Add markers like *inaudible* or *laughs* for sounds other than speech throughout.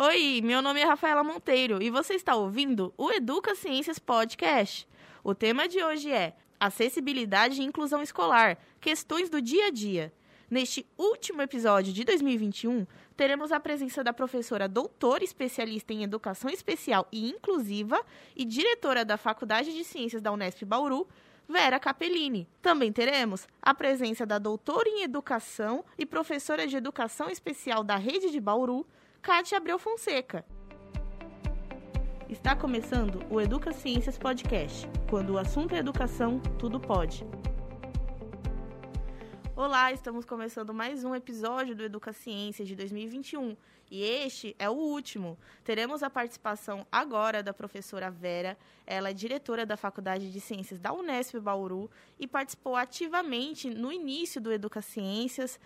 Oi, meu nome é Rafaela Monteiro e você está ouvindo o Educa Ciências Podcast. O tema de hoje é Acessibilidade e Inclusão Escolar Questões do Dia a Dia. Neste último episódio de 2021, teremos a presença da professora doutora especialista em Educação Especial e Inclusiva e diretora da Faculdade de Ciências da Unesp Bauru, Vera Capellini. Também teremos a presença da doutora em Educação e professora de Educação Especial da Rede de Bauru, Cátia Abreu Fonseca. Está começando o Educa Ciências Podcast. Quando o assunto é educação, tudo pode. Olá, estamos começando mais um episódio do Educa Ciências de 2021 e este é o último. Teremos a participação agora da professora Vera. Ela é diretora da Faculdade de Ciências da Unesp Bauru e participou ativamente no início do Educa Ciências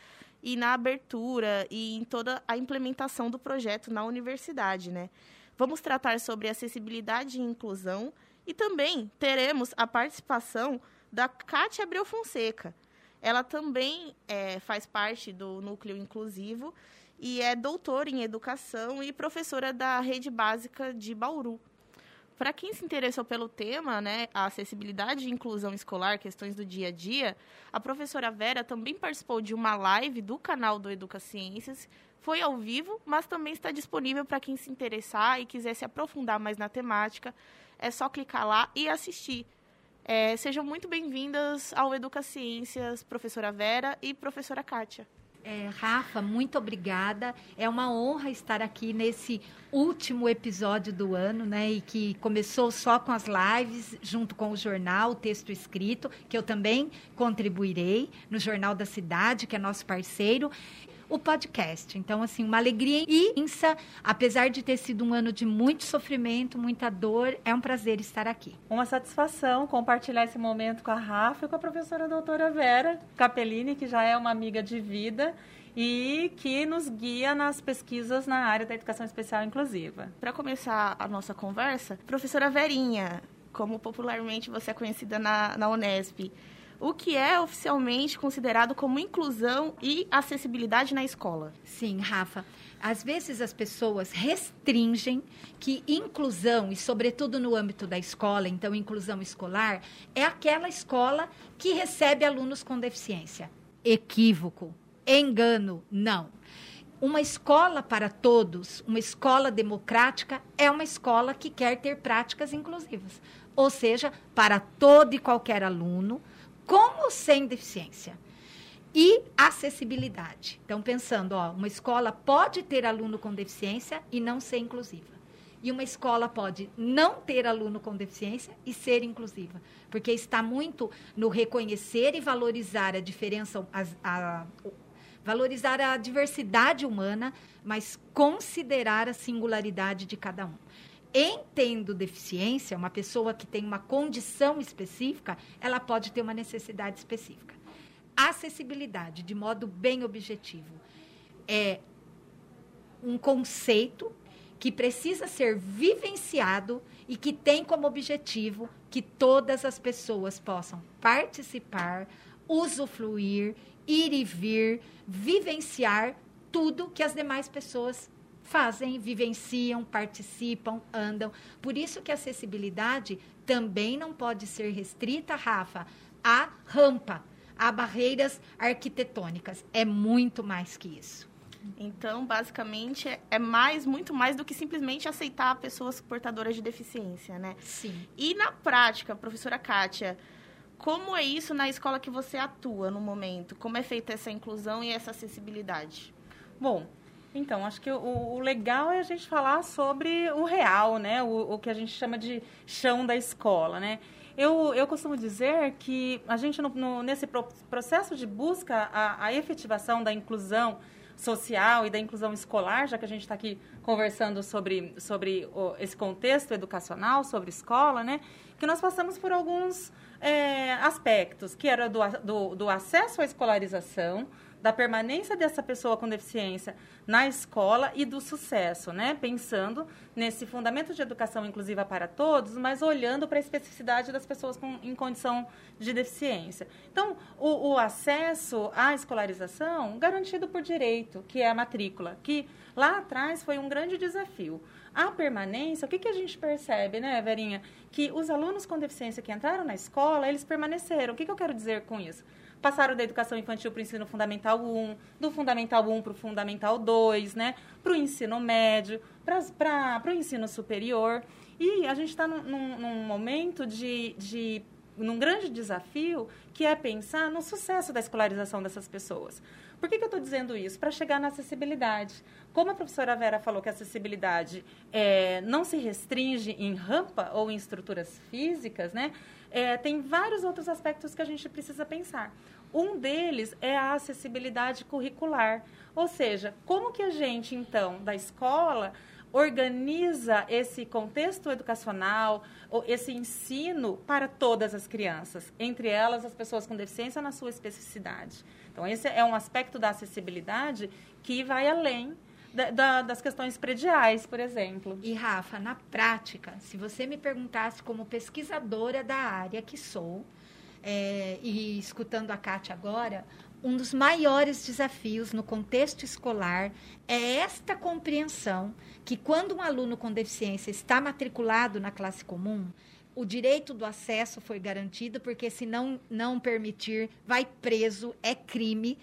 e na abertura e em toda a implementação do projeto na universidade, né? Vamos tratar sobre acessibilidade e inclusão e também teremos a participação da Cátia Abreu Fonseca. Ela também é, faz parte do núcleo inclusivo e é doutora em educação e professora da rede básica de Bauru. Para quem se interessou pelo tema, né, a acessibilidade e inclusão escolar, questões do dia a dia, a professora Vera também participou de uma live do canal do Educa Ciências. Foi ao vivo, mas também está disponível para quem se interessar e quiser se aprofundar mais na temática. É só clicar lá e assistir. É, sejam muito bem-vindas ao Educa Ciências, professora Vera e professora Kátia. É, Rafa, muito obrigada. É uma honra estar aqui nesse último episódio do ano, né? E que começou só com as lives, junto com o jornal, o texto escrito, que eu também contribuirei no Jornal da Cidade, que é nosso parceiro o podcast. Então, assim, uma alegria imensa, apesar de ter sido um ano de muito sofrimento, muita dor, é um prazer estar aqui. Uma satisfação compartilhar esse momento com a Rafa e com a professora doutora Vera Capellini, que já é uma amiga de vida e que nos guia nas pesquisas na área da educação especial inclusiva. Para começar a nossa conversa, professora Verinha, como popularmente você é conhecida na, na Unesp, o que é oficialmente considerado como inclusão e acessibilidade na escola. Sim, Rafa. Às vezes as pessoas restringem que inclusão, e sobretudo no âmbito da escola, então inclusão escolar, é aquela escola que recebe alunos com deficiência. Equívoco, engano, não. Uma escola para todos, uma escola democrática, é uma escola que quer ter práticas inclusivas. Ou seja, para todo e qualquer aluno, com ou sem deficiência. E acessibilidade. Então, pensando, ó, uma escola pode ter aluno com deficiência e não ser inclusiva. E uma escola pode não ter aluno com deficiência e ser inclusiva. Porque está muito no reconhecer e valorizar a diferença, a, a, valorizar a diversidade humana, mas considerar a singularidade de cada um em tendo deficiência, uma pessoa que tem uma condição específica, ela pode ter uma necessidade específica. Acessibilidade, de modo bem objetivo, é um conceito que precisa ser vivenciado e que tem como objetivo que todas as pessoas possam participar, usufruir, ir e vir, vivenciar tudo que as demais pessoas fazem, vivenciam, participam, andam. Por isso que a acessibilidade também não pode ser restrita, Rafa, à rampa, a barreiras arquitetônicas. É muito mais que isso. Então, basicamente, é mais, muito mais do que simplesmente aceitar pessoas portadoras de deficiência, né? Sim. E na prática, professora Kátia, como é isso na escola que você atua no momento? Como é feita essa inclusão e essa acessibilidade? Bom, então, acho que o, o, legal é a gente falar sobre o real, né? O, o, que a gente chama de chão da escola, né? Eu, eu costumo dizer que a gente, no, no, nesse processo de busca a, a, efetivação da inclusão social e da inclusão escolar, já que a gente está aqui conversando sobre, sobre o, esse contexto educacional, sobre escola, né? Que nós passamos por alguns é, aspectos, que era do, do, do acesso à escolarização, da permanência dessa pessoa com deficiência na escola e do sucesso, né? Pensando nesse fundamento de educação inclusiva para todos, mas olhando para a especificidade das pessoas com, em condição de deficiência. Então, o, o acesso à escolarização garantido por direito, que é a matrícula, que Lá atrás foi um grande desafio. A permanência, o que, que a gente percebe, né, Verinha? Que os alunos com deficiência que entraram na escola, eles permaneceram. O que, que eu quero dizer com isso? Passaram da educação infantil para o ensino fundamental 1, do fundamental 1 para o fundamental 2, né? Para o ensino médio, para o ensino superior. E a gente está num, num, momento de, de num grande desafio que é pensar no sucesso da escolarização dessas pessoas. Por que, que eu estou dizendo isso? Para chegar na acessibilidade. Como a professora Vera falou que a acessibilidade é, não se restringe em rampa ou em estruturas físicas, né? É, tem vários outros aspectos que a gente precisa pensar. Um deles é a acessibilidade curricular, ou seja, como que a gente, então, da escola, organiza esse contexto educacional, esse ensino para todas as crianças, entre elas as pessoas com deficiência na sua especificidade. Então, esse é um aspecto da acessibilidade que vai além da, da, das questões prediais, por exemplo. E, Rafa, na prática, se você me perguntasse como pesquisadora da área que sou, é, e escutando a Kátia agora, um dos maiores desafios no contexto escolar é esta compreensão que quando um aluno com deficiência está matriculado na classe comum, o direito do acesso foi garantido, porque se não, não permitir, vai preso, é crime.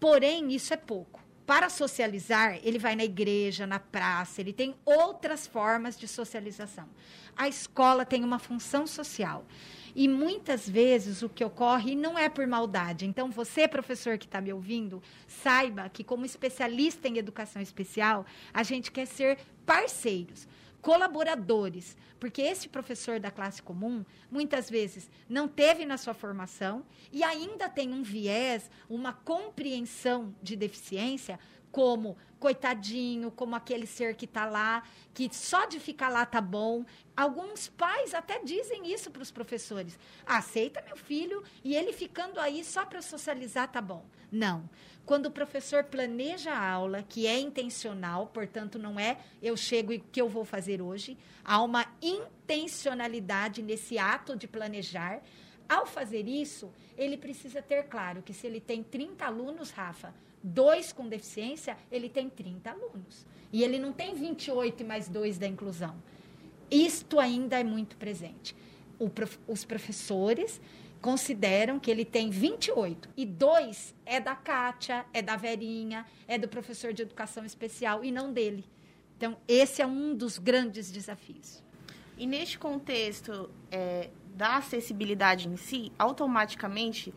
Porém, isso é pouco. Para socializar, ele vai na igreja, na praça, ele tem outras formas de socialização. A escola tem uma função social. E muitas vezes o que ocorre não é por maldade. Então, você, professor que está me ouvindo, saiba que, como especialista em educação especial, a gente quer ser parceiros colaboradores, porque esse professor da classe comum, muitas vezes, não teve na sua formação e ainda tem um viés, uma compreensão de deficiência, como coitadinho, como aquele ser que está lá, que só de ficar lá tá bom. Alguns pais até dizem isso para os professores. Aceita meu filho e ele ficando aí só para socializar tá bom. Não. Quando o professor planeja a aula, que é intencional, portanto, não é eu chego e o que eu vou fazer hoje, há uma intencionalidade nesse ato de planejar. Ao fazer isso, ele precisa ter claro que se ele tem 30 alunos, Rafa, dois com deficiência, ele tem 30 alunos. E ele não tem 28 e mais dois da inclusão. Isto ainda é muito presente. Prof, os professores consideram que ele tem 28 e dois é da Kátia, é da Verinha, é do professor de educação especial e não dele. Então, esse é um dos grandes desafios. E neste contexto é, da acessibilidade em si, automaticamente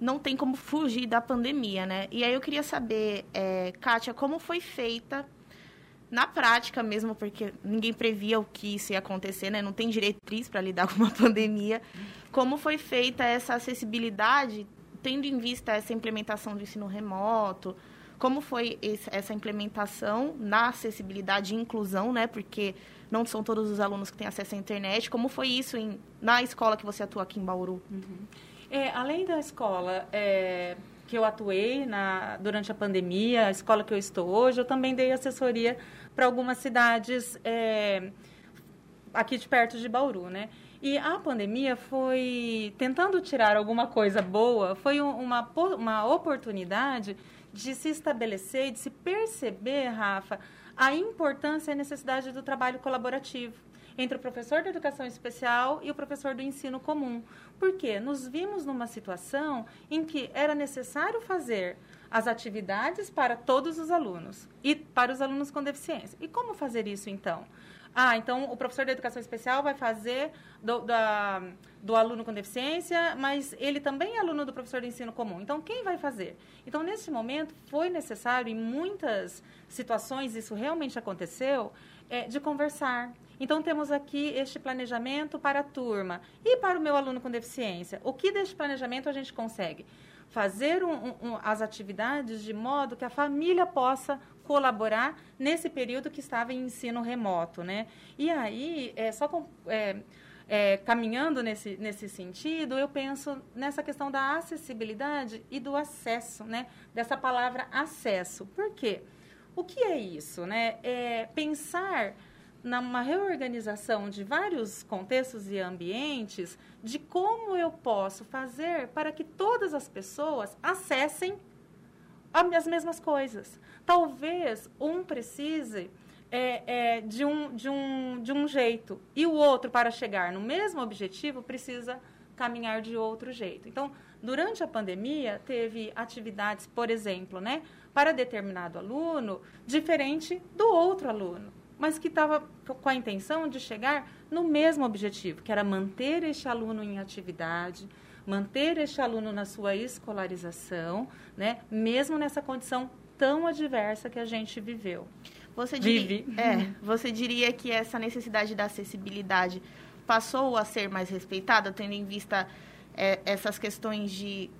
não tem como fugir da pandemia, né? E aí eu queria saber, é, Kátia, como foi feita na prática mesmo, porque ninguém previa o que isso ia acontecer, né? Não tem diretriz para lidar *laughs* com uma pandemia. Como foi feita essa acessibilidade, tendo em vista essa implementação do ensino remoto? Como foi esse, essa implementação na acessibilidade e inclusão, né? Porque não são todos os alunos que têm acesso à internet. Como foi isso em, na escola que você atua aqui em Bauru? Uhum. É, além da escola, é, que eu atuei na, durante a pandemia, a escola que eu estou hoje, eu também dei assessoria para algumas cidades é, aqui de perto de Bauru, né? E a pandemia foi tentando tirar alguma coisa boa, foi uma, uma oportunidade de se estabelecer, de se perceber, Rafa, a importância e a necessidade do trabalho colaborativo entre o professor de educação especial e o professor do ensino comum. Porque nos vimos numa situação em que era necessário fazer as atividades para todos os alunos e para os alunos com deficiência. E como fazer isso então? Ah, então o professor de educação especial vai fazer do, da, do aluno com deficiência, mas ele também é aluno do professor de ensino comum. Então, quem vai fazer? Então, nesse momento, foi necessário, em muitas situações, isso realmente aconteceu, é, de conversar, então, temos aqui este planejamento para a turma e para o meu aluno com deficiência. O que deste planejamento a gente consegue? Fazer um, um, as atividades de modo que a família possa colaborar nesse período que estava em ensino remoto, né? E aí, é, só com, é, é, caminhando nesse, nesse sentido, eu penso nessa questão da acessibilidade e do acesso, né? Dessa palavra acesso. Por quê? O que é isso, né? É pensar numa reorganização de vários contextos e ambientes de como eu posso fazer para que todas as pessoas acessem as mesmas coisas. talvez um precise é, é, de, um, de, um, de um jeito e o outro, para chegar no mesmo objetivo, precisa caminhar de outro jeito. Então, durante a pandemia, teve atividades, por exemplo, né, para determinado aluno, diferente do outro aluno, mas que estava com a intenção de chegar no mesmo objetivo, que era manter este aluno em atividade, manter este aluno na sua escolarização, né, mesmo nessa condição tão adversa que a gente viveu. Você diria, é, você diria que essa necessidade da acessibilidade passou a ser mais respeitada, tendo em vista é, essas questões de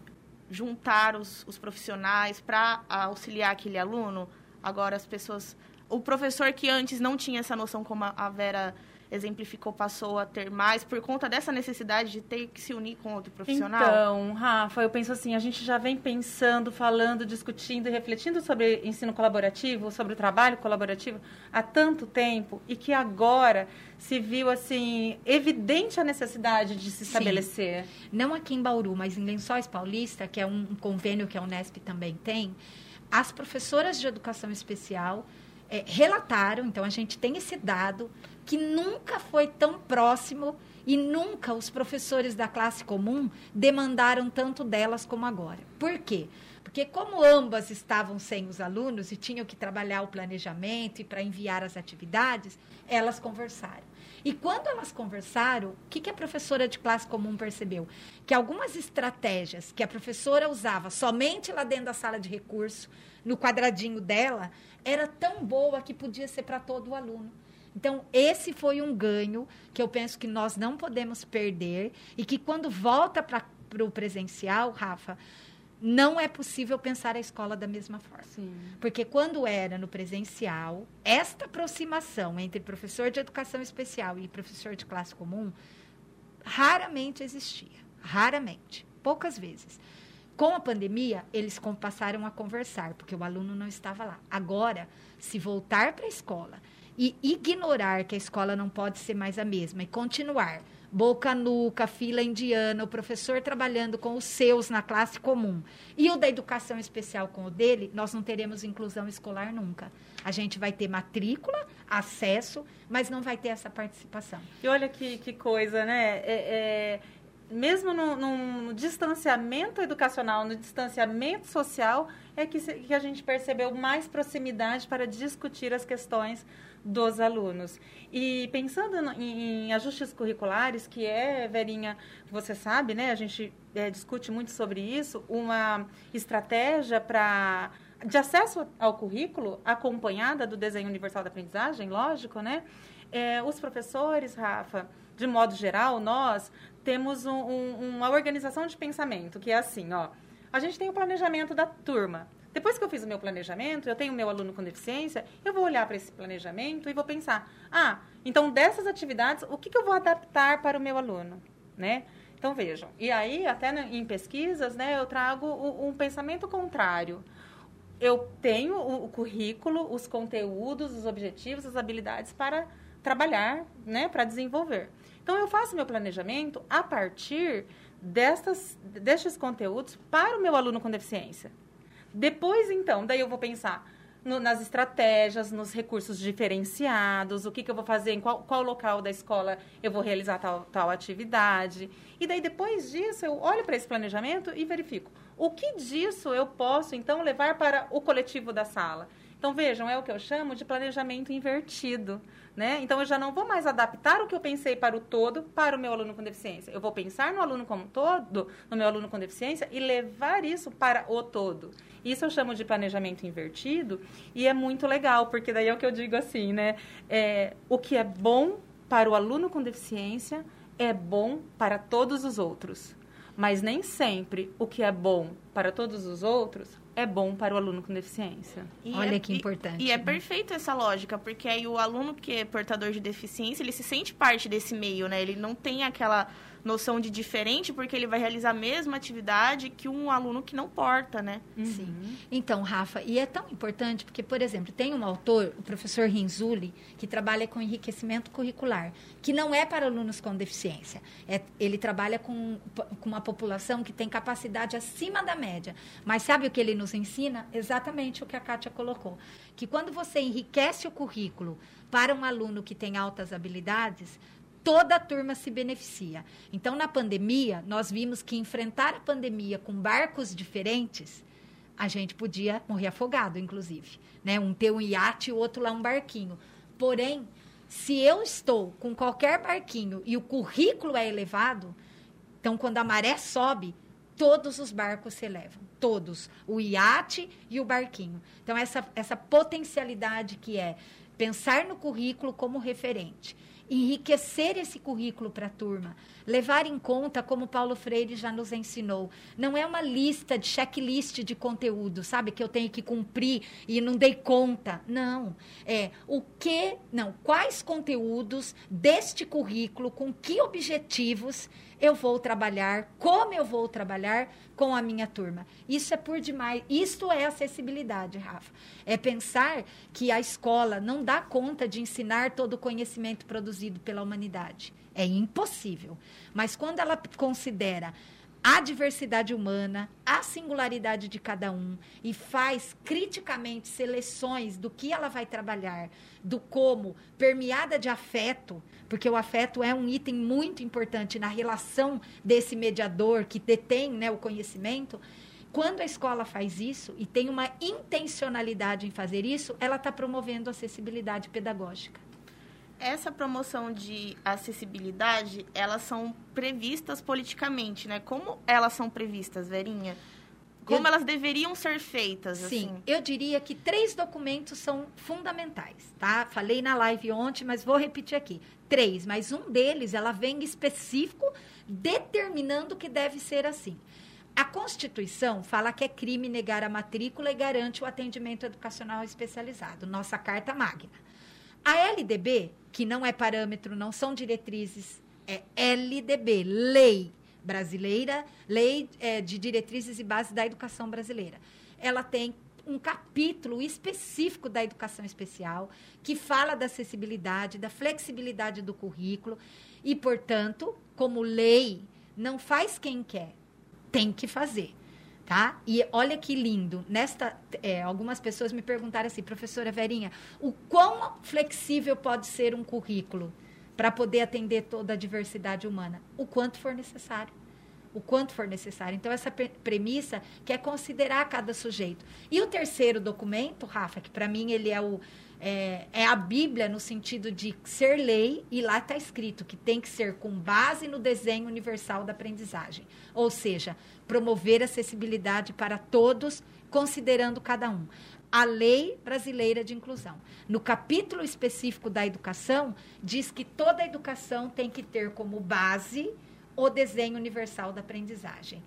juntar os, os profissionais para auxiliar aquele aluno? Agora as pessoas. O professor que antes não tinha essa noção, como a Vera exemplificou, passou a ter mais por conta dessa necessidade de ter que se unir com outro profissional? Então, Rafa, eu penso assim, a gente já vem pensando, falando, discutindo e refletindo sobre ensino colaborativo, sobre o trabalho colaborativo há tanto tempo e que agora se viu assim evidente a necessidade de se estabelecer. Sim. Não aqui em Bauru, mas em Lençóis Paulista, que é um convênio que a Unesp também tem, as professoras de educação especial é, relataram, então a gente tem esse dado, que nunca foi tão próximo e nunca os professores da classe comum demandaram tanto delas como agora. Por quê? Porque como ambas estavam sem os alunos e tinham que trabalhar o planejamento e para enviar as atividades, elas conversaram. E quando elas conversaram, o que, que a professora de classe comum percebeu? Que algumas estratégias que a professora usava somente lá dentro da sala de recurso, no quadradinho dela, era tão boa que podia ser para todo o aluno. Então, esse foi um ganho que eu penso que nós não podemos perder e que quando volta para o presencial, Rafa, não é possível pensar a escola da mesma forma. Sim. Porque quando era no presencial, esta aproximação entre professor de educação especial e professor de classe comum raramente existia. Raramente. Poucas vezes. Com a pandemia, eles passaram a conversar, porque o aluno não estava lá. Agora, se voltar para a escola e ignorar que a escola não pode ser mais a mesma e continuar boca nuca, fila indiana, o professor trabalhando com os seus na classe comum e o da educação especial com o dele, nós não teremos inclusão escolar nunca. A gente vai ter matrícula, acesso, mas não vai ter essa participação. E olha que, que coisa, né? É, é, mesmo no, no, distanciamento educacional, no distanciamento social, é que, que a gente percebeu mais proximidade para discutir as questões dos alunos. E pensando em, em, ajustes curriculares, que é, Verinha, você sabe, né? A gente é, discute muito sobre isso, uma estratégia para de acesso ao currículo, acompanhada do desenho universal da aprendizagem, lógico, né? É, os professores, Rafa, de modo geral, nós temos um, um, uma organização de pensamento que é assim, ó. A gente tem o planejamento da turma. Depois que eu fiz o meu planejamento, eu tenho o meu aluno com deficiência, eu vou olhar para esse planejamento e vou pensar: ah, então dessas atividades, o que, que eu vou adaptar para o meu aluno? Né? Então vejam. E aí, até em pesquisas, né, eu trago um pensamento contrário. Eu tenho o currículo, os conteúdos, os objetivos, as habilidades para trabalhar, né, para desenvolver. Então eu faço meu planejamento a partir destas, destes conteúdos para o meu aluno com deficiência. Depois, então, daí eu vou pensar no, nas estratégias, nos recursos diferenciados, o que, que eu vou fazer, em qual, qual local da escola eu vou realizar tal, tal atividade. E daí, depois disso, eu olho para esse planejamento e verifico o que disso eu posso, então, levar para o coletivo da sala. Então, vejam, é o que eu chamo de planejamento invertido. Né? Então, eu já não vou mais adaptar o que eu pensei para o todo para o meu aluno com deficiência. Eu vou pensar no aluno como todo, no meu aluno com deficiência, e levar isso para o todo. Isso eu chamo de planejamento invertido e é muito legal, porque daí é o que eu digo assim, né? É, o que é bom para o aluno com deficiência é bom para todos os outros. Mas nem sempre o que é bom para todos os outros é bom para o aluno com deficiência. E Olha é, que importante. E, e é né? perfeito essa lógica, porque aí o aluno que é portador de deficiência, ele se sente parte desse meio, né? Ele não tem aquela noção de diferente, porque ele vai realizar a mesma atividade que um aluno que não porta, né? Sim. Então, Rafa, e é tão importante porque, por exemplo, tem um autor, o professor Rinzuli, que trabalha com enriquecimento curricular, que não é para alunos com deficiência. É, ele trabalha com, com uma população que tem capacidade acima da média. Mas sabe o que ele nos ensina? Exatamente o que a Kátia colocou. Que quando você enriquece o currículo para um aluno que tem altas habilidades, toda a turma se beneficia. Então, na pandemia, nós vimos que enfrentar a pandemia com barcos diferentes, a gente podia morrer afogado, inclusive. Né? Um ter um iate e o outro lá um barquinho. Porém, se eu estou com qualquer barquinho e o currículo é elevado, então, quando a maré sobe, todos os barcos se elevam. Todos. O iate e o barquinho. Então, essa, essa potencialidade que é pensar no currículo como referente enriquecer esse currículo para a turma, levar em conta, como Paulo Freire já nos ensinou, não é uma lista de checklist de conteúdo, sabe, que eu tenho que cumprir e não dei conta. Não, é o que, não, quais conteúdos deste currículo, com que objetivos eu vou trabalhar, como eu vou trabalhar com a minha turma. Isso é por demais. Isso é acessibilidade, Rafa. É pensar que a escola não dá conta de ensinar todo o conhecimento produzido pela humanidade. É impossível. Mas quando ela considera a diversidade humana, a singularidade de cada um e faz criticamente seleções do que ela vai trabalhar, do como, permeada de afeto, porque o afeto é um item muito importante na relação desse mediador que detém né, o conhecimento. Quando a escola faz isso e tem uma intencionalidade em fazer isso, ela está promovendo acessibilidade pedagógica essa promoção de acessibilidade, elas são previstas politicamente, né? Como elas são previstas, Verinha? Como eu, elas deveriam ser feitas? Sim, assim? eu diria que três documentos são fundamentais, tá? Falei na live ontem, mas vou repetir aqui. Três, mas um deles, ela vem específico, determinando que deve ser assim. A Constituição fala que é crime negar a matrícula e garante o atendimento educacional especializado, nossa Carta Magna. A LDB, que não é parâmetro, não são diretrizes, é LDB, Lei Brasileira, Lei é, de Diretrizes e Bases da Educação Brasileira. Ela tem um capítulo específico da educação especial que fala da acessibilidade, da flexibilidade do currículo e, portanto, como lei, não faz quem quer, tem que fazer tá? E olha que lindo. Nesta, é, algumas pessoas me perguntaram assim, professora Verinha, o quão flexível pode ser um currículo para poder atender toda a diversidade humana? O quanto for necessário. O quanto for necessário. Então, essa premissa que é considerar cada sujeito. E o terceiro documento, Rafa, que para mim ele é o, é, é, a Bíblia no sentido de ser lei, e lá está escrito que tem que ser com base no desenho universal da aprendizagem. Ou seja, promover acessibilidade para todos, considerando cada um. A Lei Brasileira de Inclusão. No capítulo específico da educação, diz que toda educação tem que ter como base o desenho universal da aprendizagem.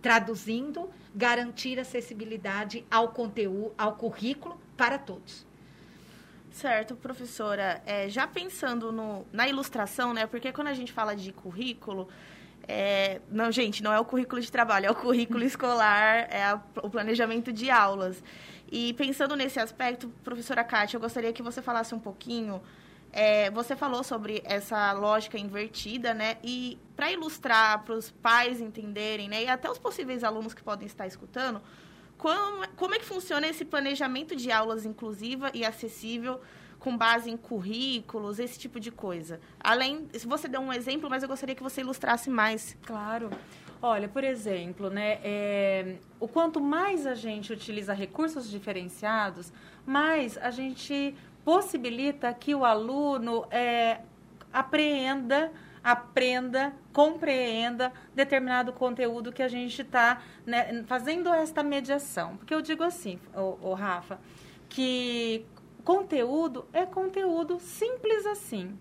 Traduzindo, garantir acessibilidade ao conteúdo, ao currículo para todos. Certo, professora. É, já pensando no, na ilustração, né? Porque quando a gente fala de currículo, é, não, gente, não é o currículo de trabalho, é o currículo *laughs* escolar, é a, o planejamento de aulas. E pensando nesse aspecto, professora Kátia, eu gostaria que você falasse um pouquinho. É, você falou sobre essa lógica invertida, né? E para ilustrar, para os pais entenderem, né? E até os possíveis alunos que podem estar escutando, como, como é que funciona esse planejamento de aulas inclusiva e acessível com base em currículos, esse tipo de coisa? Além, você deu um exemplo, mas eu gostaria que você ilustrasse mais. Claro. Olha, por exemplo, né, é, o quanto mais a gente utiliza recursos diferenciados, mais a gente possibilita que o aluno é, apreenda aprenda, compreenda determinado conteúdo que a gente está né, fazendo esta mediação. Porque eu digo assim, o, Rafa, que conteúdo é conteúdo simples assim.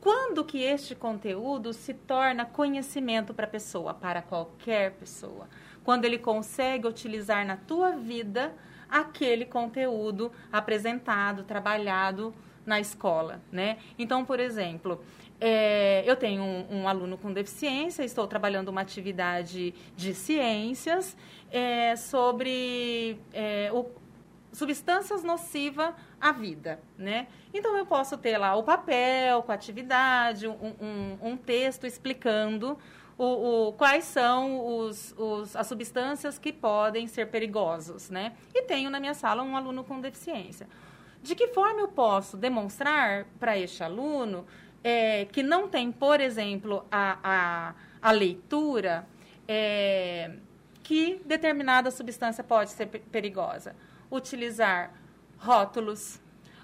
Quando que este conteúdo se torna conhecimento para a pessoa, para qualquer pessoa? Quando ele consegue utilizar na tua vida aquele conteúdo apresentado, trabalhado na escola, né? Então, por exemplo, é, eu tenho um, um, aluno com deficiência, estou trabalhando uma atividade de ciências é, sobre é, o, substâncias nocivas à vida, né? Então, eu posso ter lá o papel com a atividade, um, um, um texto explicando o, o, quais são os, os, as substâncias que podem ser perigosos, né? E tenho na minha sala um aluno com deficiência. De que forma eu posso demonstrar para este aluno é, que não tem, por exemplo, a, a, a leitura, é, que determinada substância pode ser perigosa. Utilizar rótulos,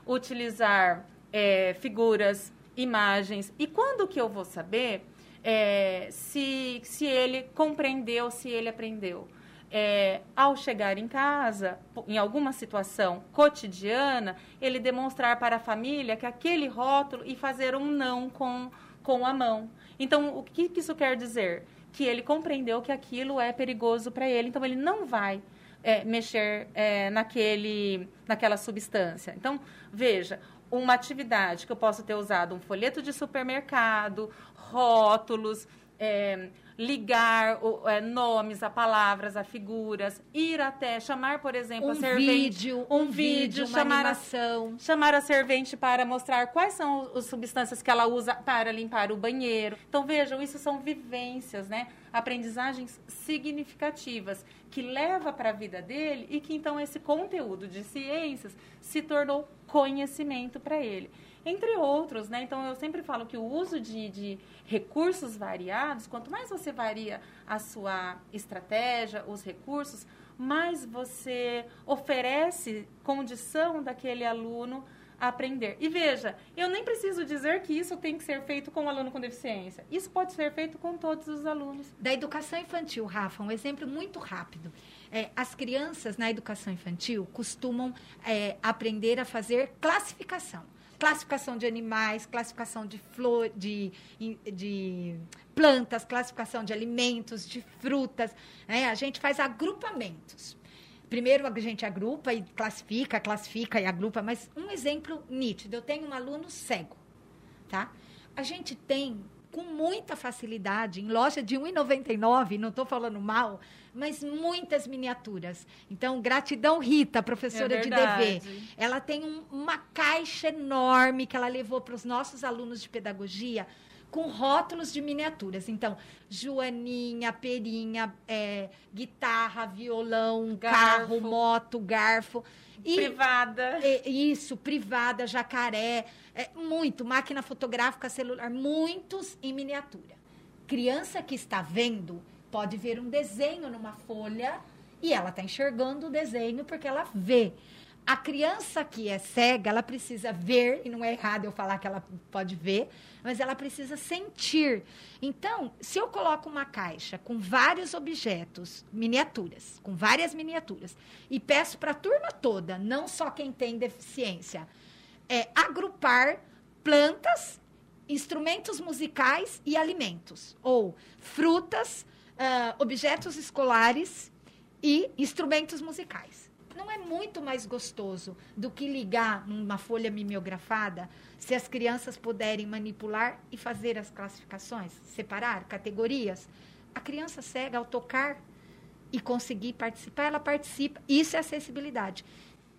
utilizar é, figuras, imagens. E quando que eu vou saber é, se, se ele compreendeu, se ele aprendeu? é, ao chegar em casa, em alguma situação cotidiana, ele demonstrar para a família que aquele rótulo e fazer um não com, com a mão. Então, o que, que isso quer dizer? Que ele compreendeu que aquilo é perigoso para ele, então ele não vai é, mexer é, naquele, naquela substância. Então, veja, uma atividade que eu posso ter usado um folheto de supermercado, rótulos, é, ligar o, é, nomes a palavras, a figuras, ir até chamar, por exemplo, um a servente, vídeo, um, um vídeo, chamar animação. A, chamar a servente para mostrar quais são as substâncias que ela usa para limpar o banheiro. Então vejam, isso são vivências, né? Aprendizagens significativas que leva para a vida dele e que então esse conteúdo de ciências se tornou conhecimento para ele entre outros, né? Então eu sempre falo que o uso de, de recursos variados, quanto mais você varia a sua estratégia, os recursos, mais você oferece condição daquele aluno aprender. E veja, eu nem preciso dizer que isso tem que ser feito com o aluno com deficiência. Isso pode ser feito com todos os alunos. Da educação infantil, Rafa, um exemplo muito rápido. É, as crianças na educação infantil costumam é, aprender a fazer classificação classificação de animais, classificação de flor, de, de plantas, classificação de alimentos, de frutas. Né? A gente faz agrupamentos. Primeiro a gente agrupa e classifica, classifica e agrupa, mas um exemplo nítido, eu tenho um aluno cego, tá? A gente tem com muita facilidade em loja de R$ 1,99, não estou falando mal, mas muitas miniaturas. Então, gratidão, Rita, professora é de DV. Ela tem um, uma caixa enorme que ela levou para os nossos alunos de pedagogia com rótulos de miniaturas. Então, Joaninha, Perinha, é, guitarra, violão, garfo. carro, moto, garfo. E, privada. É, isso, privada, jacaré. É, muito, máquina fotográfica, celular, muitos em miniatura. Criança que está vendo pode ver um desenho numa folha e ela está enxergando o desenho porque ela vê. A criança que é cega, ela precisa ver, e não é errado eu falar que ela pode ver, mas ela precisa sentir. Então, se eu coloco uma caixa com vários objetos, miniaturas, com várias miniaturas, e peço para a turma toda, não só quem tem deficiência, é agrupar plantas, instrumentos musicais e alimentos, ou frutas, uh, objetos escolares e instrumentos musicais. Não é muito mais gostoso do que ligar numa folha mimeografada se as crianças puderem manipular e fazer as classificações, separar categorias? A criança cega, ao tocar e conseguir participar, ela participa. Isso é acessibilidade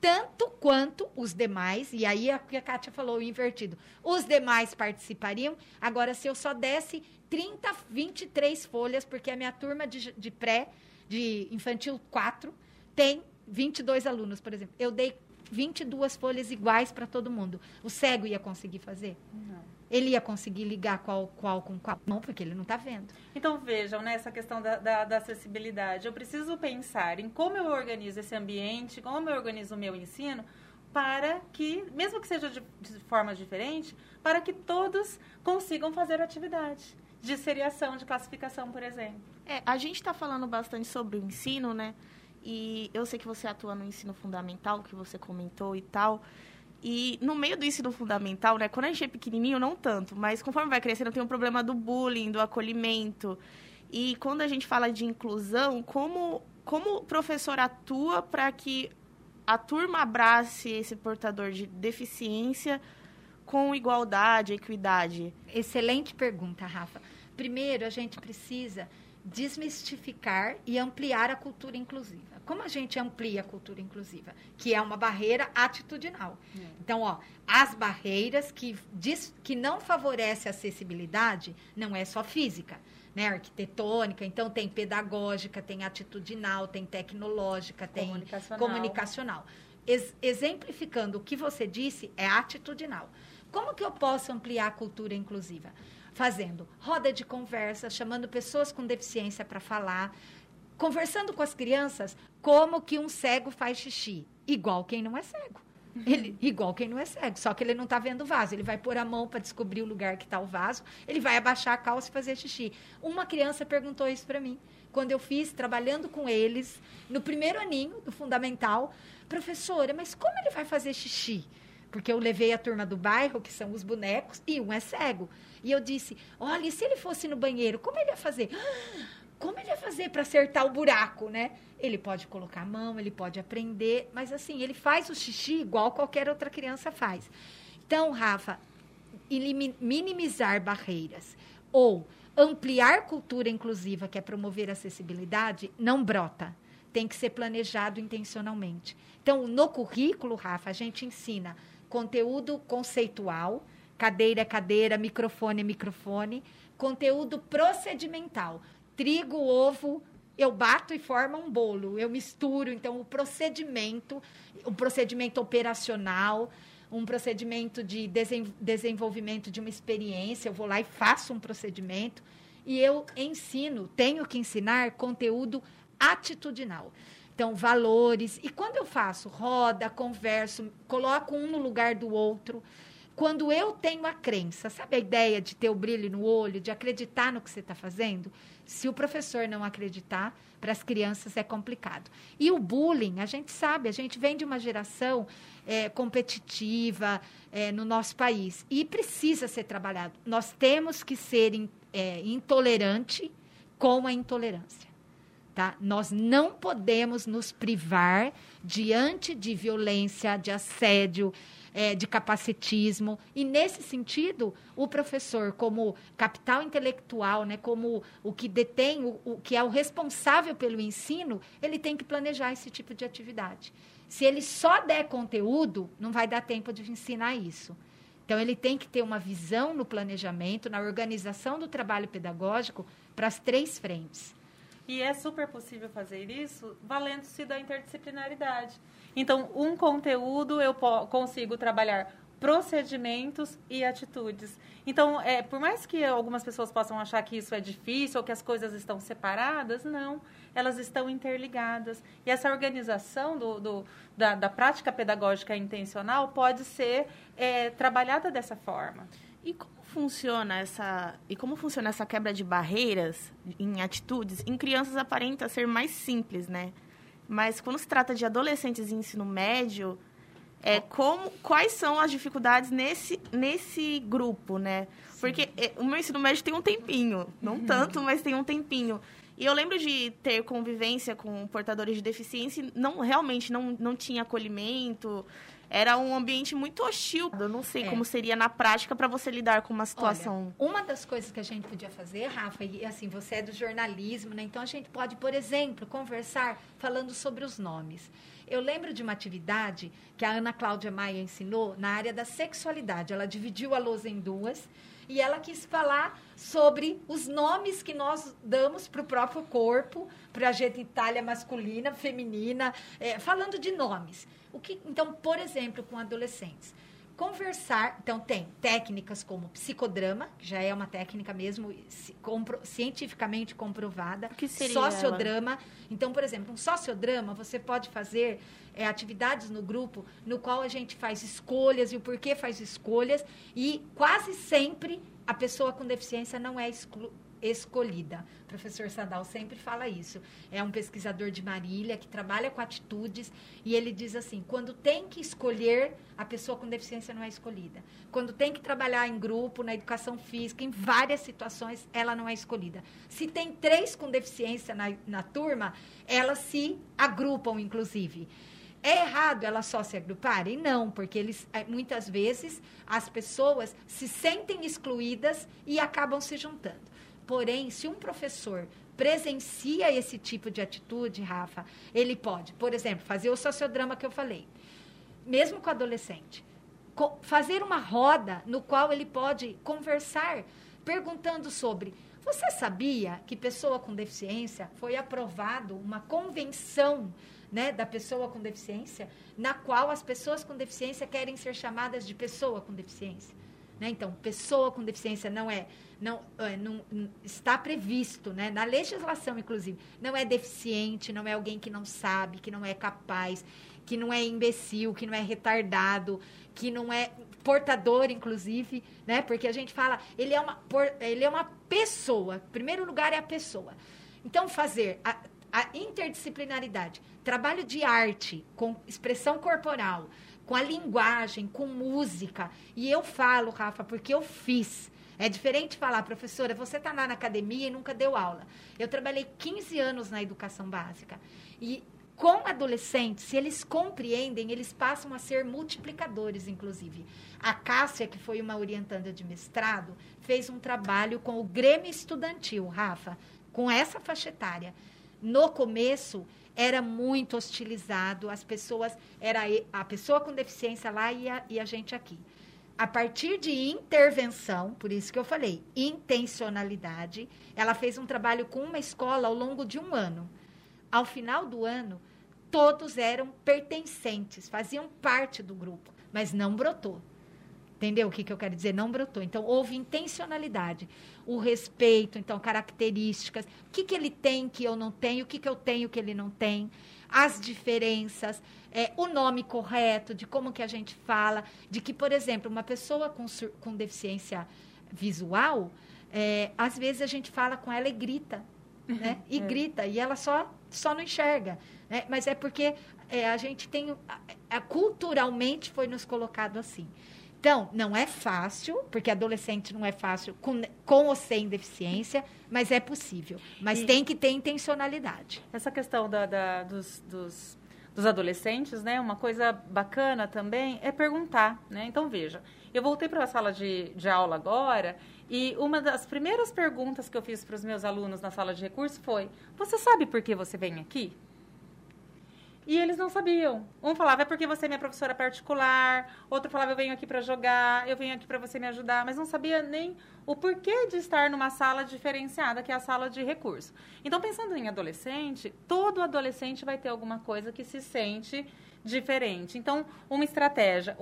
tanto quanto os demais, e aí é o que a Kátia falou, invertido. Os demais participariam. Agora, se eu só desse 30, 23 folhas, porque a minha turma de, de pré, de infantil 4, tem 22 alunos, por exemplo. Eu dei 22 folhas iguais para todo mundo. O cego ia conseguir fazer? Não. Ele ia conseguir ligar qual, qual com qual? Não, porque ele não está vendo. Então, vejam, né, essa questão da, da, da, acessibilidade. Eu preciso pensar em como eu organizo esse ambiente, como eu organizo o meu ensino, para que, mesmo que seja de, de forma diferente, para que todos consigam fazer atividade de seriação, de classificação, por exemplo. É, a gente está falando bastante sobre o ensino, né? E eu sei que você atua no ensino fundamental, que você comentou e tal. E no meio do ensino fundamental, né? Quando a gente é pequenininho, não tanto, mas conforme vai crescendo, tem o um problema do bullying, do acolhimento. E quando a gente fala de inclusão, como, como o professor atua para que a turma abrace esse portador de deficiência com igualdade, equidade? Excelente pergunta, Rafa. Primeiro, a gente precisa desmistificar e ampliar a cultura inclusiva. Como a gente amplia a cultura inclusiva? Que é uma barreira atitudinal. É. Então, ó, as barreiras que, diz, que não favorecem a acessibilidade não é só física, né? Arquitetônica, então tem pedagógica, tem atitudinal, tem tecnológica, tem comunicacional. comunicacional. Ex exemplificando o que você disse, é atitudinal. Como que eu posso ampliar a cultura inclusiva? Fazendo roda de conversa, chamando pessoas com deficiência para falar, conversando com as crianças como que um cego faz xixi, igual quem não é cego. Uhum. Ele, igual quem não é cego, só que ele não está vendo o vaso. Ele vai pôr a mão para descobrir o lugar que está o vaso, ele vai abaixar a calça e fazer xixi. Uma criança perguntou isso para mim, quando eu fiz, trabalhando com eles, no primeiro aninho do fundamental, professora, mas como ele vai fazer xixi? Porque eu levei a turma do bairro, que são os bonecos, e um é cego. E eu disse: olha, e se ele fosse no banheiro, como ele ia fazer? Como ele ia fazer para acertar o buraco, né? Ele pode colocar a mão, ele pode aprender, mas assim, ele faz o xixi igual qualquer outra criança faz. Então, Rafa, minimizar barreiras ou ampliar cultura inclusiva, que é promover acessibilidade, não brota. Tem que ser planejado intencionalmente. Então, no currículo, Rafa, a gente ensina conteúdo conceitual, cadeira é cadeira, microfone é microfone, conteúdo procedimental, trigo, ovo, eu bato e forma um bolo, eu misturo, então o procedimento, o procedimento operacional, um procedimento de desenvolvimento de uma experiência, eu vou lá e faço um procedimento e eu ensino, tenho que ensinar conteúdo atitudinal. Então, valores. E quando eu faço roda, converso, coloco um no lugar do outro, quando eu tenho a crença, sabe a ideia de ter o brilho no olho, de acreditar no que você está fazendo? Se o professor não acreditar, para as crianças é complicado. E o bullying, a gente sabe, a gente vem de uma geração é, competitiva é, no nosso país e precisa ser trabalhado. Nós temos que ser in, é, intolerante com a intolerância. Tá? Nós não podemos nos privar diante de violência, de assédio, é, de capacitismo. E, nesse sentido, o professor, como capital intelectual, né, como o que detém, o, o que é o responsável pelo ensino, ele tem que planejar esse tipo de atividade. Se ele só der conteúdo, não vai dar tempo de ensinar isso. Então, ele tem que ter uma visão no planejamento, na organização do trabalho pedagógico para as três frentes. E é super possível fazer isso valendo-se da interdisciplinaridade. Então, um conteúdo eu consigo trabalhar procedimentos e atitudes. Então, é, por mais que algumas pessoas possam achar que isso é difícil ou que as coisas estão separadas, não, elas estão interligadas. E essa organização do, do da, da, prática pedagógica intencional pode ser é, trabalhada dessa forma. E como funciona essa e como funciona essa quebra de barreiras em atitudes em crianças aparenta ser mais simples, né? Mas quando se trata de adolescentes em ensino médio, é como quais são as dificuldades nesse nesse grupo, né? Porque é, o meu ensino médio tem um tempinho, não uhum. tanto, mas tem um tempinho. E eu lembro de ter convivência com portadores de deficiência não realmente não, não tinha acolhimento era um ambiente muito hostil. Eu não sei é. como seria na prática para você lidar com uma situação. Olha, uma das coisas que a gente podia fazer, Rafa, e assim, você é do jornalismo, né? Então a gente pode, por exemplo, conversar falando sobre os nomes. Eu lembro de uma atividade que a Ana Cláudia Maia ensinou na área da sexualidade. Ela dividiu a lousa em duas e ela quis falar sobre os nomes que nós damos para o próprio corpo, para a genitália masculina, feminina, é, falando de nomes. O que, então, por exemplo, com adolescentes, conversar. Então, tem técnicas como psicodrama, que já é uma técnica mesmo compro, cientificamente comprovada. O que seria sociodrama. Ela? Então, por exemplo, um sociodrama, você pode fazer é, atividades no grupo no qual a gente faz escolhas e o porquê faz escolhas. E quase sempre a pessoa com deficiência não é exclu escolhida. O professor Sadal sempre fala isso. É um pesquisador de Marília que trabalha com atitudes e ele diz assim: quando tem que escolher, a pessoa com deficiência não é escolhida. Quando tem que trabalhar em grupo, na educação física, em várias situações, ela não é escolhida. Se tem três com deficiência na, na turma, elas se agrupam, inclusive. É errado ela só se agruparem? Não, porque eles é, muitas vezes as pessoas se sentem excluídas e acabam se juntando. Porém, se um professor presencia esse tipo de atitude, Rafa, ele pode, por exemplo, fazer o sociodrama que eu falei, mesmo com adolescente, fazer uma roda no qual ele pode conversar, perguntando sobre você sabia que pessoa com deficiência foi aprovado uma convenção né, da pessoa com deficiência, na qual as pessoas com deficiência querem ser chamadas de pessoa com deficiência? Né? Então, pessoa com deficiência não é, não, é, não está previsto, né? na legislação, inclusive, não é deficiente, não é alguém que não sabe, que não é capaz, que não é imbecil, que não é retardado, que não é portador, inclusive, né? Porque a gente fala, ele é uma, ele é uma pessoa. Em primeiro lugar é a pessoa. Então, fazer a, a interdisciplinaridade, trabalho de arte com expressão corporal, com a linguagem, com música. E eu falo, Rafa, porque eu fiz. É diferente falar, professora, você está lá na academia e nunca deu aula. Eu trabalhei 15 anos na educação básica. E com adolescentes, se eles compreendem, eles passam a ser multiplicadores, inclusive. A Cássia, que foi uma orientanda de mestrado, fez um trabalho com o Grêmio Estudantil, Rafa, com essa faixa etária. No começo, era muito hostilizado, as pessoas, era a pessoa com deficiência lá e a, e a gente aqui. A partir de intervenção, por isso que eu falei, intencionalidade, ela fez um trabalho com uma escola ao longo de um ano ao final do ano, todos eram pertencentes, faziam parte do grupo, mas não brotou. Entendeu o que, que eu quero dizer? Não brotou. Então, houve intencionalidade. O respeito, então, características. O que, que ele tem que eu não tenho? O que, que eu tenho que ele não tem? As diferenças. É, o nome correto, de como que a gente fala. De que, por exemplo, uma pessoa com, com deficiência visual, é, às vezes a gente fala com ela e grita. Né? E é. grita. E ela só só não enxerga. Né? Mas é porque é, a gente tem. A, a, culturalmente foi nos colocado assim. Então, não é fácil, porque adolescente não é fácil com, com ou sem deficiência, mas é possível. Mas e tem que ter intencionalidade. Essa questão da, da dos, dos, dos, adolescentes, né? Uma coisa bacana também é perguntar, né? Então, veja, eu voltei para a sala de, de aula agora e uma das primeiras perguntas que eu fiz para os meus alunos na sala de recursos foi: Você sabe por que você vem aqui? E eles não sabiam. Um falava: É porque você é minha professora particular. Outro falava: Eu venho aqui para jogar. Eu venho aqui para você me ajudar. Mas não sabia nem o porquê de estar numa sala diferenciada, que é a sala de recurso. Então, pensando em adolescente, todo adolescente vai ter alguma coisa que se sente diferente. Então, uma estratégia,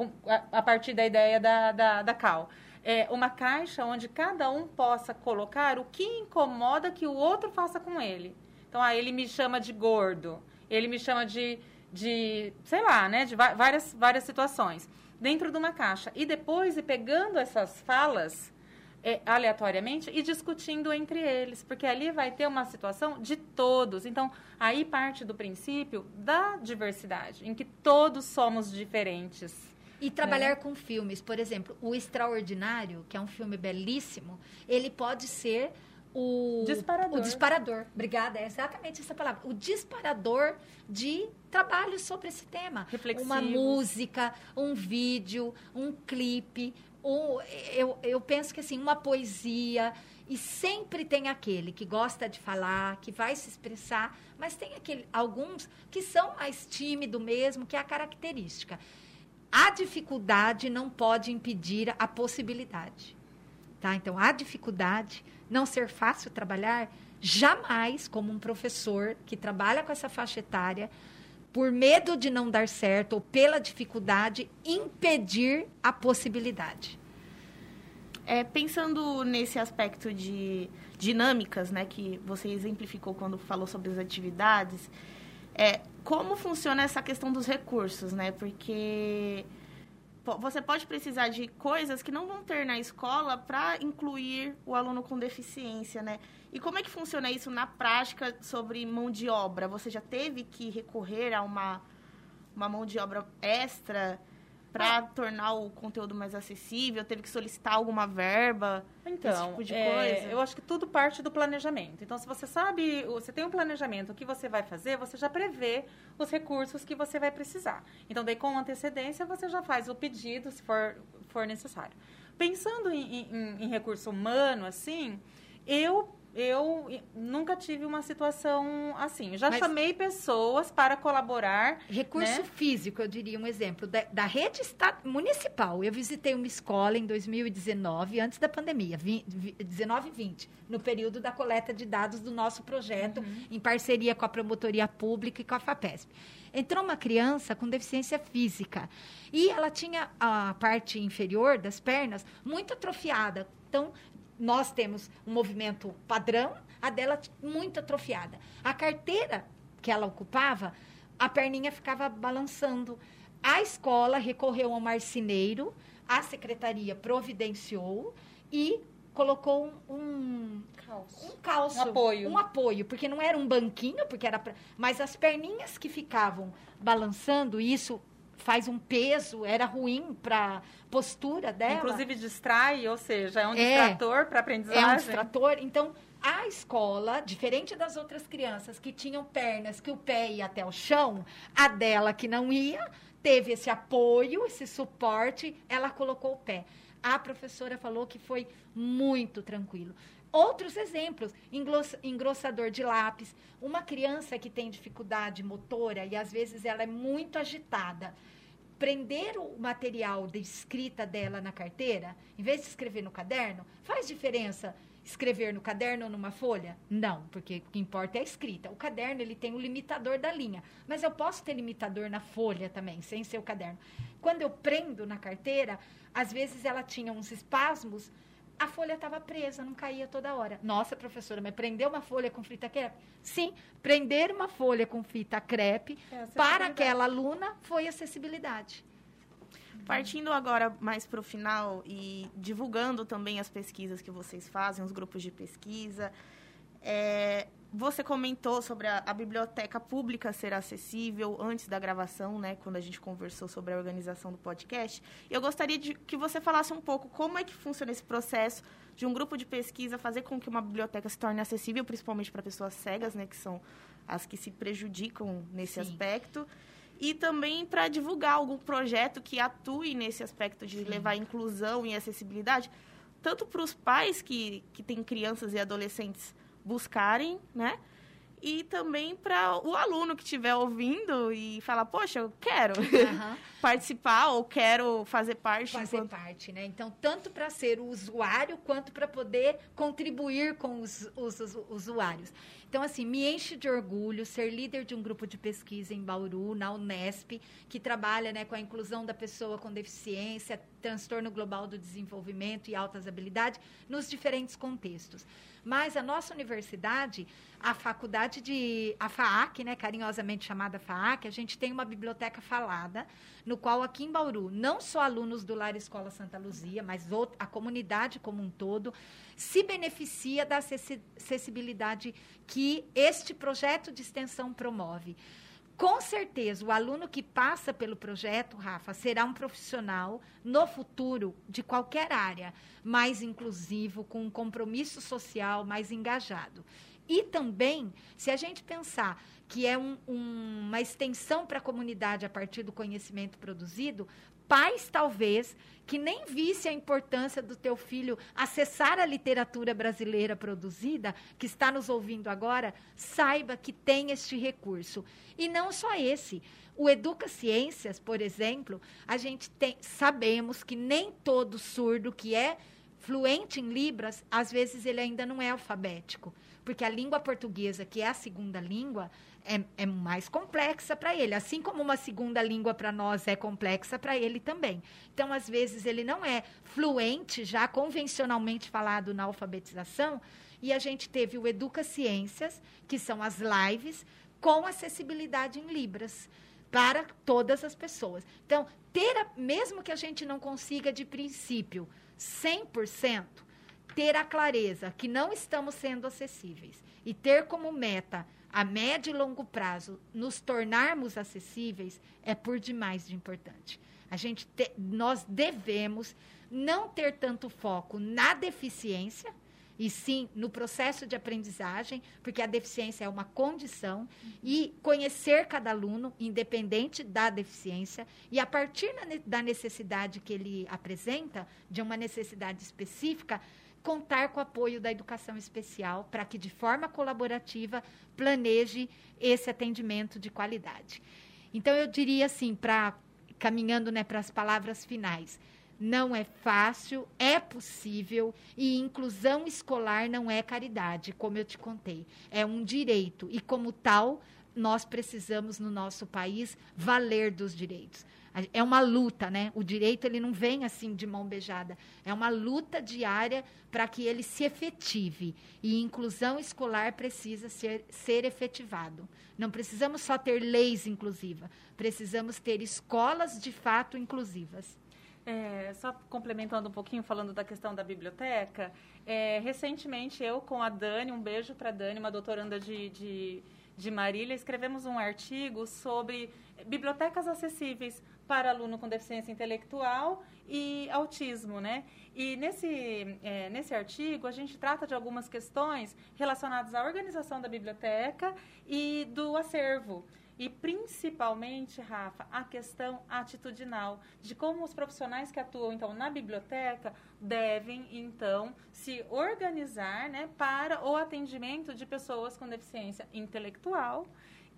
a partir da ideia da, da, da Cal é, uma caixa onde cada um possa colocar o que incomoda que o outro faça com ele. Então, ah, ele me chama de gordo, ele me chama de, de sei lá, né, de várias, várias situações, dentro de uma caixa. E depois, ir pegando essas falas é, aleatoriamente e discutindo entre eles, porque ali vai ter uma situação de todos. Então, aí parte do princípio da diversidade, em que todos somos diferentes. E trabalhar né? com filmes, por exemplo, O Extraordinário, que é um filme belíssimo, ele pode ser o disparador. O disparador. Obrigada, é exatamente essa palavra. O disparador de trabalho sobre esse tema. Uma música, um vídeo, um clipe, um, eu, eu penso que assim, uma poesia. E sempre tem aquele que gosta de falar, que vai se expressar, mas tem aquele, alguns que são mais tímido mesmo, que é a característica. A dificuldade não pode impedir a possibilidade. Tá? Então, a dificuldade, não ser fácil trabalhar, jamais, como um professor que trabalha com essa faixa etária, por medo de não dar certo ou pela dificuldade, impedir a possibilidade. É, pensando nesse aspecto de dinâmicas, né, que você exemplificou quando falou sobre as atividades, é, como funciona essa questão dos recursos, né? Porque você pode precisar de coisas que não vão ter na escola para incluir o aluno com deficiência, né? E como é que funciona isso na prática sobre mão de obra? Você já teve que recorrer a uma, uma mão de obra extra para tornar o conteúdo mais acessível? Teve que solicitar alguma verba? Então, tipo de é, eu acho que tudo parte do planejamento. Então, se você sabe, você tem um planejamento, o que você vai fazer, você já prevê os recursos que você vai precisar. Então, daí com antecedência, você já faz o pedido, se for, for necessário. Pensando em, em, em recurso humano, assim, eu eu nunca tive uma situação assim. Já Mas chamei pessoas para colaborar. Recurso né? físico, eu diria um exemplo. Da, da rede municipal. Eu visitei uma escola em 2019, antes da pandemia, 19 e 20, no período da coleta de dados do nosso projeto, uhum. em parceria com a Promotoria Pública e com a FAPESP. Entrou uma criança com deficiência física e ela tinha a parte inferior das pernas muito atrofiada. Então, nós temos um movimento padrão, a dela muito atrofiada. A carteira que ela ocupava, a perninha ficava balançando. A escola recorreu ao marceneiro, a secretaria providenciou e colocou um, um calço. Um calço. Um apoio. Um apoio, porque não era um banquinho, porque era pra, mas as perninhas que ficavam balançando, isso faz um peso, era ruim para postura dela. Inclusive distrai, ou seja, é um é. distrator é, para aprendizagem. É um distrator. Então, a escola, diferente das outras crianças que tinham pernas que o pé ia até o chão, a dela que não ia, teve esse apoio, esse suporte, ela colocou o pé. A professora falou que foi muito tranquilo. Outros exemplos, engrossador de lápis. Uma criança que tem dificuldade motora e às vezes ela é muito agitada prender o material de escrita dela na carteira, em vez de escrever no caderno, faz diferença escrever no caderno ou numa folha? Não, porque o que importa é a escrita. O caderno ele tem o limitador da linha, mas eu posso ter limitador na folha também, sem ser o caderno. Quando eu prendo na carteira, às vezes ela tinha uns espasmos a folha estava presa, não caía toda hora. Nossa, professora, mas prender uma folha com fita crepe? Sim, prender uma folha com fita crepe é para aquela aluna foi acessibilidade. Partindo agora mais para o final e divulgando também as pesquisas que vocês fazem, os grupos de pesquisa, é, você comentou sobre a, a, biblioteca pública ser acessível antes da gravação, né, quando a gente conversou sobre a organização do podcast. Eu gostaria de que você falasse um pouco como é que funciona esse processo de um grupo de pesquisa fazer com que uma biblioteca se torne acessível, principalmente para pessoas cegas, né, que são as que se prejudicam nesse Sim. aspecto. E também para divulgar algum projeto que atue nesse aspecto de Sim. levar inclusão e acessibilidade, tanto para os pais que, que têm crianças e adolescentes buscarem, né? E também para o aluno que estiver ouvindo e falar, poxa, eu quero uhum. *laughs* participar ou quero fazer parte. Fazer enquanto... parte, né? Então, tanto para ser o usuário quanto para poder contribuir com os, os, os, usuários. Então, assim, me enche de orgulho ser líder de um grupo de pesquisa em Bauru, na Unesp, que trabalha né, com a inclusão da pessoa com deficiência, transtorno global do desenvolvimento e altas habilidades nos diferentes contextos. Mas a nossa universidade, a faculdade de. a FAAC, né, carinhosamente chamada FAAC, a gente tem uma biblioteca falada, no qual aqui em Bauru, não só alunos do Lar Escola Santa Luzia, mas a comunidade como um todo, se beneficia da acessibilidade que este projeto de extensão promove. Com certeza, o aluno que passa pelo projeto, Rafa, será um profissional no futuro de qualquer área, mais inclusivo, com um compromisso social mais engajado. E também, se a gente pensar que é um, um, uma extensão para a comunidade a partir do conhecimento produzido, pais, talvez, que nem visse a importância do teu filho acessar a literatura brasileira produzida, que está nos ouvindo agora, saiba que tem este recurso. E não só esse. O Educa Ciências, por exemplo, a gente tem, sabemos que nem todo surdo que é fluente em Libras, às vezes ele ainda não é alfabético. Porque a língua portuguesa, que é a segunda língua, é, é mais complexa para ele. Assim como uma segunda língua para nós é complexa para ele também. Então, às vezes, ele não é fluente, já convencionalmente falado na alfabetização. E a gente teve o Educa Ciências, que são as lives com acessibilidade em Libras para todas as pessoas. Então, ter a, mesmo que a gente não consiga de princípio 100%, ter a clareza que não estamos sendo acessíveis e ter como meta a médio e longo prazo nos tornarmos acessíveis é por demais de importante. A gente te, nós devemos não ter tanto foco na deficiência, e sim no processo de aprendizagem, porque a deficiência é uma condição, e conhecer cada aluno, independente da deficiência, e a partir da necessidade que ele apresenta, de uma necessidade específica, contar com o apoio da educação especial para que, de forma colaborativa, planeje esse atendimento de qualidade. Então, eu diria assim, para caminhando né, para as palavras finais, não é fácil, é possível e inclusão escolar não é caridade, como eu te contei. É um direito e, como tal, nós precisamos, no nosso país, valer dos direitos. É uma luta, né? O direito ele não vem assim de mão beijada. É uma luta diária para que ele se efetive. E inclusão escolar precisa ser, ser efetivado. Não precisamos só ter leis inclusivas, precisamos ter escolas de fato inclusivas. É, só complementando um pouquinho, falando da questão da biblioteca, é, recentemente eu com a Dani, um beijo para a Dani, uma doutoranda de, de, de Marília, escrevemos um artigo sobre bibliotecas acessíveis para aluno com deficiência intelectual e autismo, né? E nesse, é, nesse artigo a gente trata de algumas questões relacionadas à organização da biblioteca e do acervo. E principalmente, Rafa, a questão atitudinal, de como os profissionais que atuam então na biblioteca devem então se organizar, né, para o atendimento de pessoas com deficiência intelectual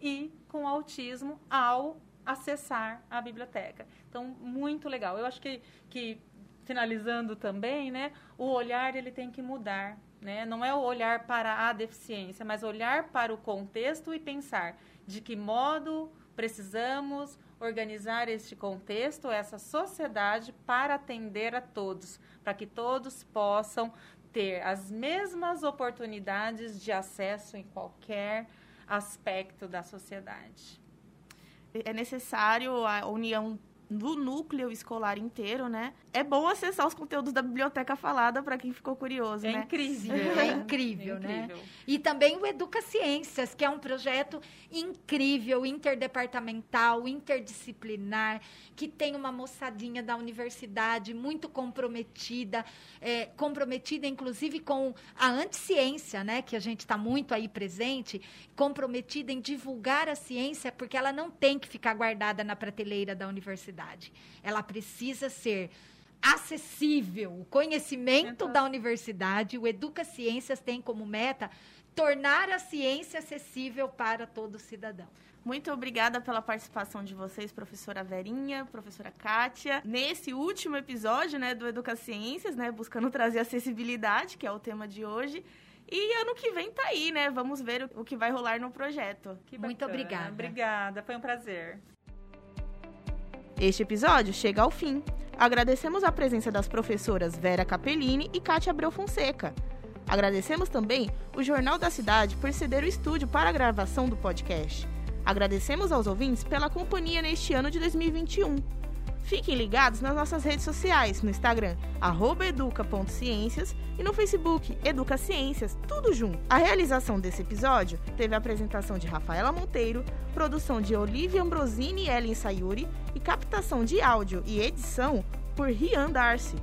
e com autismo ao acessar a biblioteca. Então, muito legal. Eu acho que, que finalizando também, né, o olhar ele tem que mudar, né? Não é o olhar para a deficiência, mas olhar para o contexto e pensar de que modo precisamos organizar este contexto, essa sociedade para atender a todos, para que todos possam ter as mesmas oportunidades de acesso em qualquer aspecto da sociedade. É necessário a união do núcleo escolar inteiro, né? É bom acessar os conteúdos da biblioteca falada para quem ficou curioso, é né? Incrível. *laughs* É incrível, é né? Incrível. E também o Educa Ciências, que é um projeto incrível, interdepartamental, interdisciplinar, que tem uma moçadinha da universidade muito comprometida, é, comprometida inclusive com a anticiência, né? Que a gente está muito aí presente, comprometida em divulgar a ciência, porque ela não tem que ficar guardada na prateleira da universidade universidade. Ela precisa ser acessível. O conhecimento da universidade, o Educa Ciências tem como meta tornar a ciência acessível para todo cidadão. Muito obrigada pela participação de vocês, professora Verinha, professora Kátia, nesse último episódio, né, do Educa Ciências, né, buscando trazer acessibilidade, que é o tema de hoje. E ano que vem tá aí, né? Vamos ver o, que vai rolar no projeto. Muito obrigada. Obrigada, foi um prazer. Este episódio chega ao fim. Agradecemos a presença das professoras Vera Capellini e Kátia Abreu Fonseca. Agradecemos também o Jornal da Cidade por ceder o estúdio para a gravação do podcast. Agradecemos aos ouvintes pela companhia neste ano de 2021. Fiquem ligados nas nossas redes sociais, no Instagram, educa.ciências e no Facebook, Educa Ciências, tudo junto. A realização desse episódio teve a apresentação de Rafaela Monteiro, produção de Olivia Ambrosini e Ellen Sayuri e captação de áudio e edição por Rian Darcy.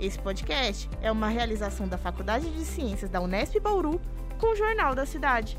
Esse podcast é uma realização da Faculdade de Ciências da Unesp Bauru com o Jornal da Cidade.